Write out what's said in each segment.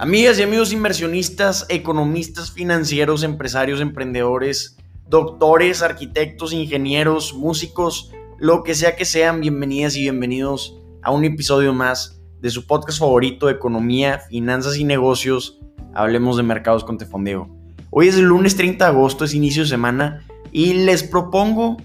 Amigas y amigos inversionistas, economistas, financieros, empresarios, emprendedores, doctores, arquitectos, ingenieros, músicos, lo que sea que sean, bienvenidas y bienvenidos a un episodio más de su podcast favorito economía, finanzas y negocios. Hablemos de mercados con Tefondeo. Hoy es el lunes 30 de agosto, es inicio de semana y les propongo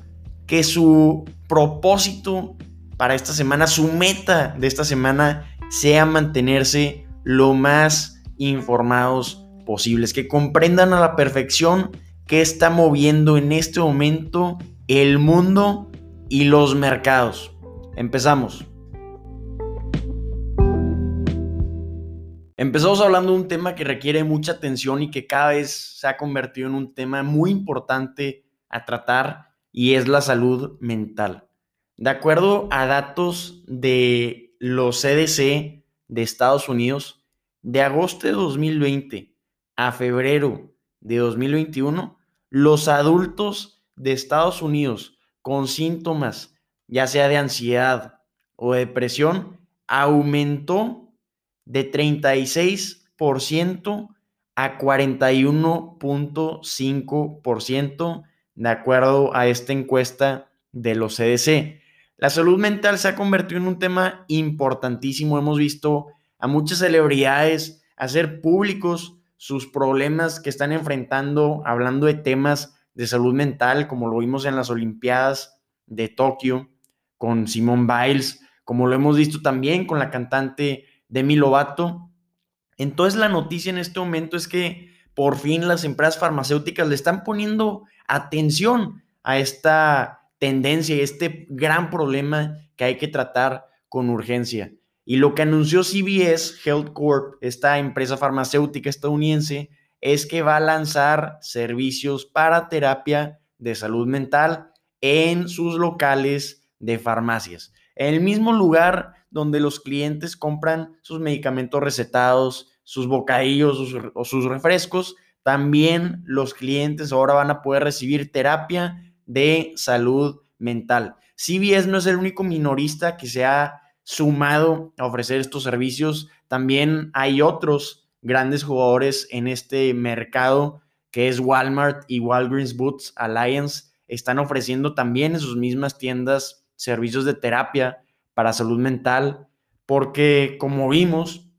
que su propósito para esta semana, su meta de esta semana sea mantenerse lo más informados posibles, que comprendan a la perfección qué está moviendo en este momento el mundo y los mercados. Empezamos. Empezamos hablando de un tema que requiere mucha atención y que cada vez se ha convertido en un tema muy importante a tratar y es la salud mental. De acuerdo a datos de los CDC de Estados Unidos, de agosto de 2020 a febrero de 2021, los adultos de Estados Unidos con síntomas, ya sea de ansiedad o depresión, aumentó de 36% a 41.5% de acuerdo a esta encuesta de los CDC. La salud mental se ha convertido en un tema importantísimo. Hemos visto a muchas celebridades hacer públicos sus problemas que están enfrentando, hablando de temas de salud mental, como lo vimos en las Olimpiadas de Tokio con Simone Biles, como lo hemos visto también con la cantante Demi Lovato. Entonces la noticia en este momento es que por fin las empresas farmacéuticas le están poniendo atención a esta tendencia y este gran problema que hay que tratar con urgencia. Y lo que anunció CBS Health Corp, esta empresa farmacéutica estadounidense, es que va a lanzar servicios para terapia de salud mental en sus locales de farmacias. En el mismo lugar donde los clientes compran sus medicamentos recetados, sus bocadillos o sus refrescos, también los clientes ahora van a poder recibir terapia de salud mental. CBS no es el único minorista que se ha sumado a ofrecer estos servicios. También hay otros grandes jugadores en este mercado que es Walmart y Walgreens Boots Alliance. Están ofreciendo también en sus mismas tiendas servicios de terapia para salud mental, porque como vimos,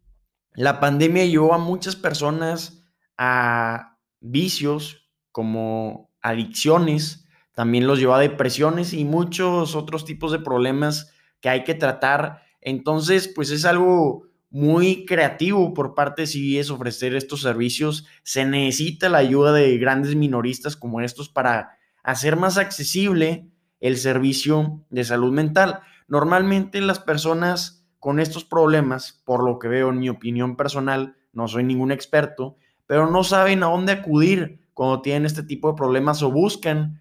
la pandemia llevó a muchas personas a vicios como adicciones, también los llevó a depresiones y muchos otros tipos de problemas que hay que tratar. Entonces, pues es algo muy creativo por parte de CBS ofrecer estos servicios. Se necesita la ayuda de grandes minoristas como estos para hacer más accesible el servicio de salud mental. Normalmente las personas con estos problemas, por lo que veo en mi opinión personal, no soy ningún experto, pero no saben a dónde acudir cuando tienen este tipo de problemas o buscan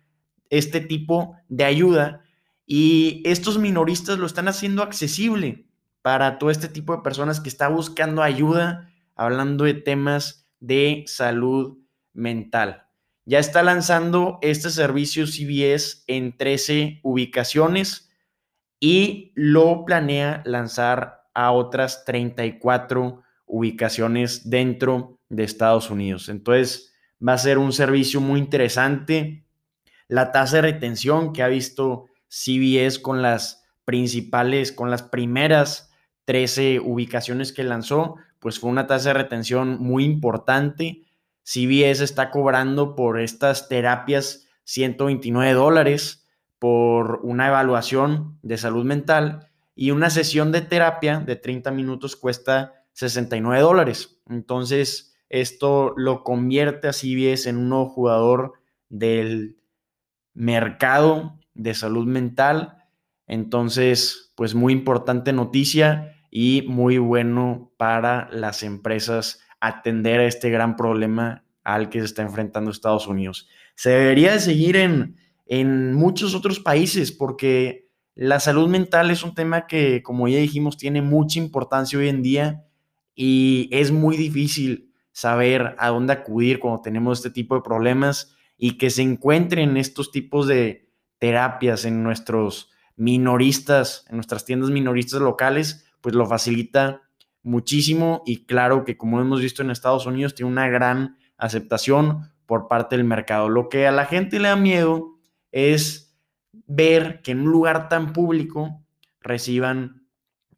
este tipo de ayuda y estos minoristas lo están haciendo accesible para todo este tipo de personas que está buscando ayuda hablando de temas de salud mental. Ya está lanzando este servicio CBS en 13 ubicaciones y lo planea lanzar a otras 34 ubicaciones dentro de Estados Unidos. Entonces va a ser un servicio muy interesante. La tasa de retención que ha visto CBS con las principales, con las primeras 13 ubicaciones que lanzó, pues fue una tasa de retención muy importante. CBS está cobrando por estas terapias 129 dólares por una evaluación de salud mental y una sesión de terapia de 30 minutos cuesta 69 dólares. Entonces, esto lo convierte a CBS en un nuevo jugador del mercado de salud mental. Entonces, pues muy importante noticia y muy bueno para las empresas atender a este gran problema al que se está enfrentando Estados Unidos. Se debería de seguir en, en muchos otros países porque la salud mental es un tema que, como ya dijimos, tiene mucha importancia hoy en día y es muy difícil saber a dónde acudir cuando tenemos este tipo de problemas y que se encuentren estos tipos de, terapias en nuestros minoristas, en nuestras tiendas minoristas locales, pues lo facilita muchísimo y claro que como hemos visto en Estados Unidos tiene una gran aceptación por parte del mercado. Lo que a la gente le da miedo es ver que en un lugar tan público reciban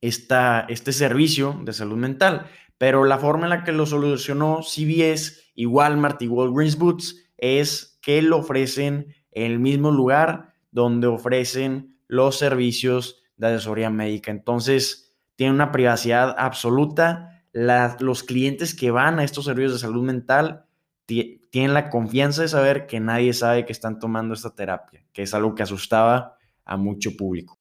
esta, este servicio de salud mental. Pero la forma en la que lo solucionó CBS y Walmart y Walgreens Boots es que lo ofrecen en el mismo lugar donde ofrecen los servicios de asesoría médica. Entonces, tiene una privacidad absoluta. los clientes que van a estos servicios de salud mental tienen la confianza de saber que nadie sabe que están tomando esta terapia, que es algo que asustaba a mucho público.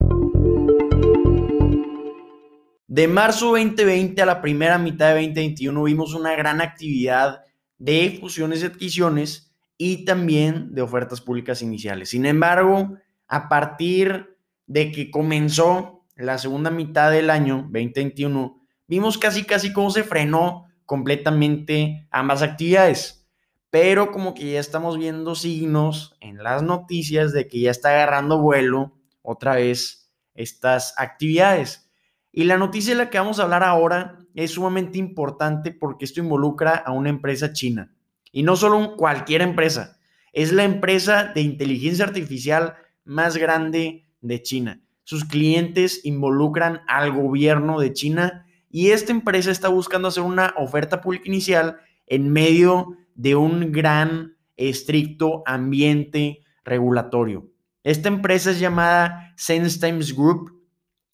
De marzo 2020 a la primera mitad de 2021 vimos una gran actividad de fusiones y adquisiciones y también de ofertas públicas iniciales. Sin embargo, a partir de que comenzó la segunda mitad del año 2021, vimos casi casi cómo se frenó completamente ambas actividades. Pero como que ya estamos viendo signos en las noticias de que ya está agarrando vuelo otra vez estas actividades. Y la noticia de la que vamos a hablar ahora es sumamente importante porque esto involucra a una empresa china. Y no solo cualquier empresa, es la empresa de inteligencia artificial más grande de China. Sus clientes involucran al gobierno de China y esta empresa está buscando hacer una oferta pública inicial en medio de un gran, estricto ambiente regulatorio. Esta empresa es llamada SenseTimes Group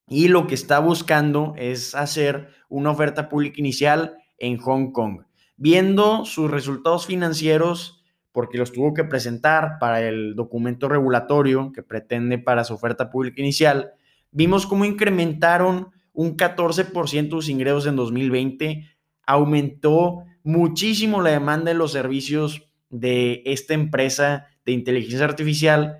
y lo que está buscando es hacer una oferta pública inicial en Hong Kong. Viendo sus resultados financieros, porque los tuvo que presentar para el documento regulatorio que pretende para su oferta pública inicial, vimos cómo incrementaron un 14% sus ingresos en 2020, aumentó muchísimo la demanda de los servicios de esta empresa de inteligencia artificial,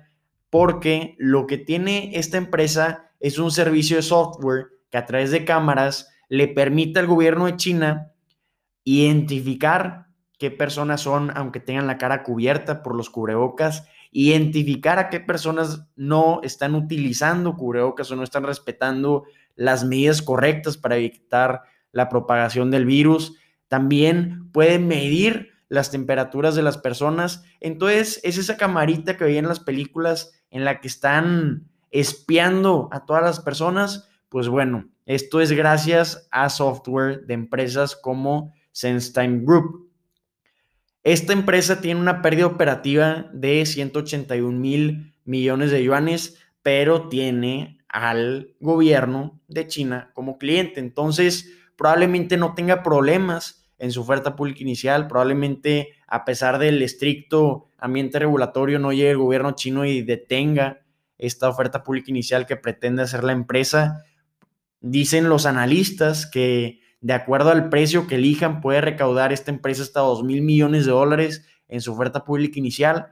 porque lo que tiene esta empresa es un servicio de software que a través de cámaras le permite al gobierno de China identificar qué personas son, aunque tengan la cara cubierta por los cubrebocas, identificar a qué personas no están utilizando cubrebocas o no están respetando las medidas correctas para evitar la propagación del virus. También puede medir las temperaturas de las personas. Entonces, es esa camarita que veía en las películas en la que están espiando a todas las personas. Pues bueno, esto es gracias a software de empresas como SenseTime Group. Esta empresa tiene una pérdida operativa de 181 mil millones de yuanes, pero tiene al gobierno de China como cliente. Entonces, probablemente no tenga problemas en su oferta pública inicial, probablemente a pesar del estricto ambiente regulatorio no llegue el gobierno chino y detenga esta oferta pública inicial que pretende hacer la empresa. Dicen los analistas que de acuerdo al precio que elijan, puede recaudar esta empresa hasta 2 mil millones de dólares en su oferta pública inicial.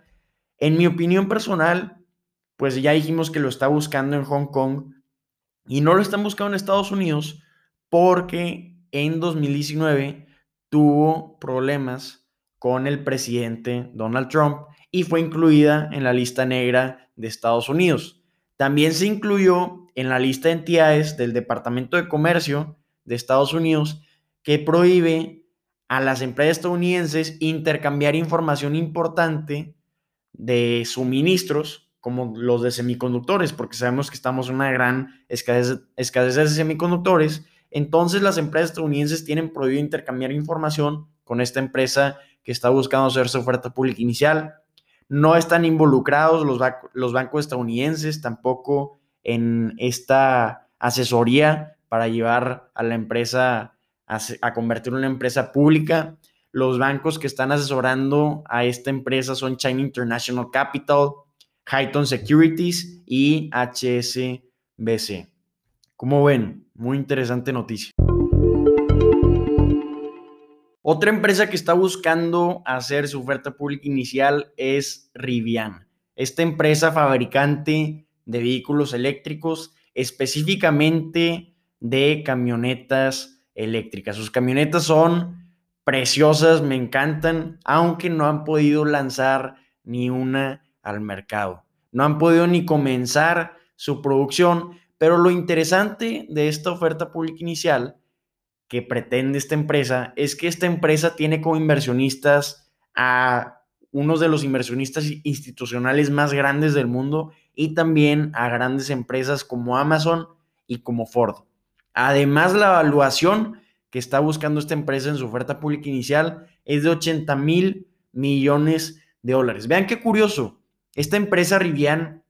En mi opinión personal, pues ya dijimos que lo está buscando en Hong Kong y no lo están buscando en Estados Unidos porque en 2019 tuvo problemas con el presidente Donald Trump y fue incluida en la lista negra de Estados Unidos. También se incluyó en la lista de entidades del Departamento de Comercio de Estados Unidos que prohíbe a las empresas estadounidenses intercambiar información importante de suministros como los de semiconductores, porque sabemos que estamos en una gran escasez, escasez de semiconductores. Entonces las empresas estadounidenses tienen prohibido intercambiar información con esta empresa que está buscando hacer su oferta pública inicial. No están involucrados los, los bancos estadounidenses tampoco en esta asesoría para llevar a la empresa a, convertir en una empresa pública. Los bancos que están asesorando a esta empresa son China International Capital, Highton Securities y HSBC. Como ven, muy interesante noticia. Otra empresa que está buscando hacer su oferta pública inicial es Rivian. Esta empresa fabricante de vehículos eléctricos, específicamente de camionetas eléctricas. Sus camionetas son preciosas, me encantan, aunque no han podido lanzar ni una al mercado. No han podido ni comenzar su producción, pero lo interesante de esta oferta pública inicial que pretende esta empresa es que esta empresa tiene como inversionistas a unos de los inversionistas institucionales más grandes del mundo y también a grandes empresas como Amazon y como Ford. Además, la evaluación que está buscando esta empresa en su oferta pública inicial es de 80 mil millones de dólares. Vean qué curioso. Esta empresa Rivian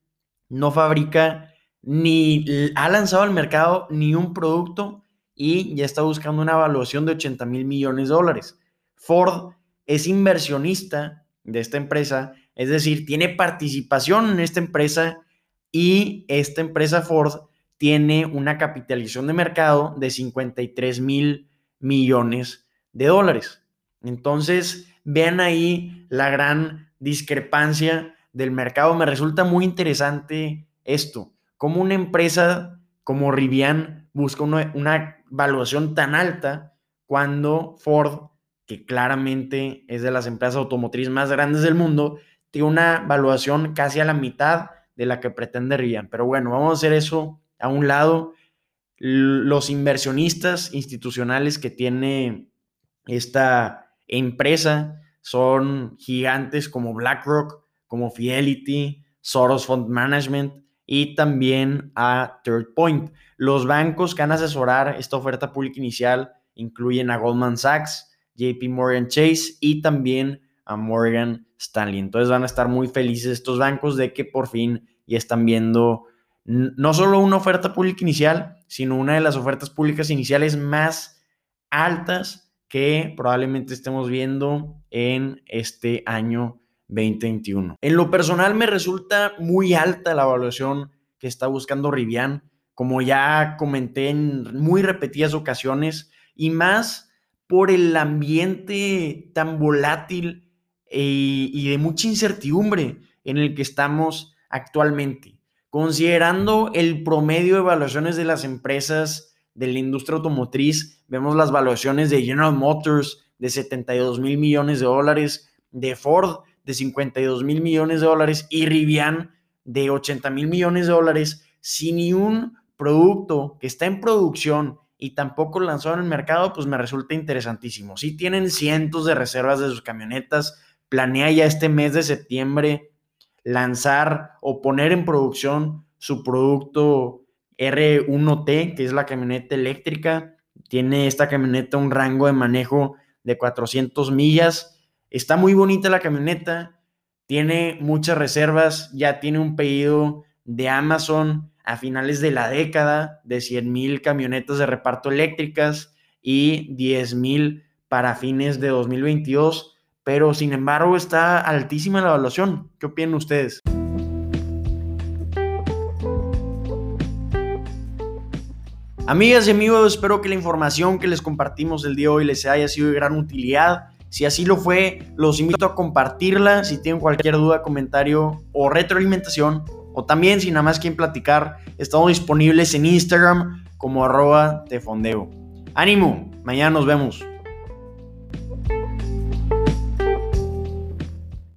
no fabrica ni ha lanzado al mercado ni un producto y ya está buscando una evaluación de 80 mil millones de dólares. Ford es inversionista de esta empresa, es decir, tiene participación en esta empresa y esta empresa Ford tiene una capitalización de mercado de 53 mil millones de dólares. Entonces, vean ahí la gran discrepancia del mercado. Me resulta muy interesante esto, como una empresa como Rivian busca una, una valuación tan alta cuando Ford, que claramente es de las empresas automotrices más grandes del mundo, tiene una valuación casi a la mitad de la que pretende Rivian. Pero bueno, vamos a hacer eso a un lado. Los inversionistas institucionales que tiene esta empresa son gigantes como BlackRock, como Fidelity, Soros Fund Management y también a Third Point. Los bancos que van a asesorar esta oferta pública inicial incluyen a Goldman Sachs, JP Morgan Chase y también a Morgan Stanley. Entonces van a estar muy felices estos bancos de que por fin ya están viendo no solo una oferta pública inicial, sino una de las ofertas públicas iniciales más altas que probablemente estemos viendo en este año 2021. En lo personal me resulta muy alta la evaluación que está buscando Rivian como ya comenté en muy repetidas ocasiones, y más por el ambiente tan volátil eh, y de mucha incertidumbre en el que estamos actualmente. Considerando el promedio de evaluaciones de las empresas de la industria automotriz, vemos las evaluaciones de General Motors de 72 mil millones de dólares, de Ford de 52 mil millones de dólares y Rivian de 80 mil millones de dólares, sin ni un producto que está en producción y tampoco lanzado en el mercado, pues me resulta interesantísimo. Si tienen cientos de reservas de sus camionetas, planea ya este mes de septiembre lanzar o poner en producción su producto R1T, que es la camioneta eléctrica. Tiene esta camioneta un rango de manejo de 400 millas. Está muy bonita la camioneta, tiene muchas reservas, ya tiene un pedido de Amazon a finales de la década de 100.000 camionetas de reparto eléctricas y 10.000 para fines de 2022, pero sin embargo está altísima la evaluación. ¿Qué opinan ustedes? Amigas y amigos, espero que la información que les compartimos el día de hoy les haya sido de gran utilidad. Si así lo fue, los invito a compartirla. Si tienen cualquier duda, comentario o retroalimentación, o también, si nada más quieren platicar, estamos disponibles en Instagram como arroba de fondeo. Ánimo, mañana nos vemos.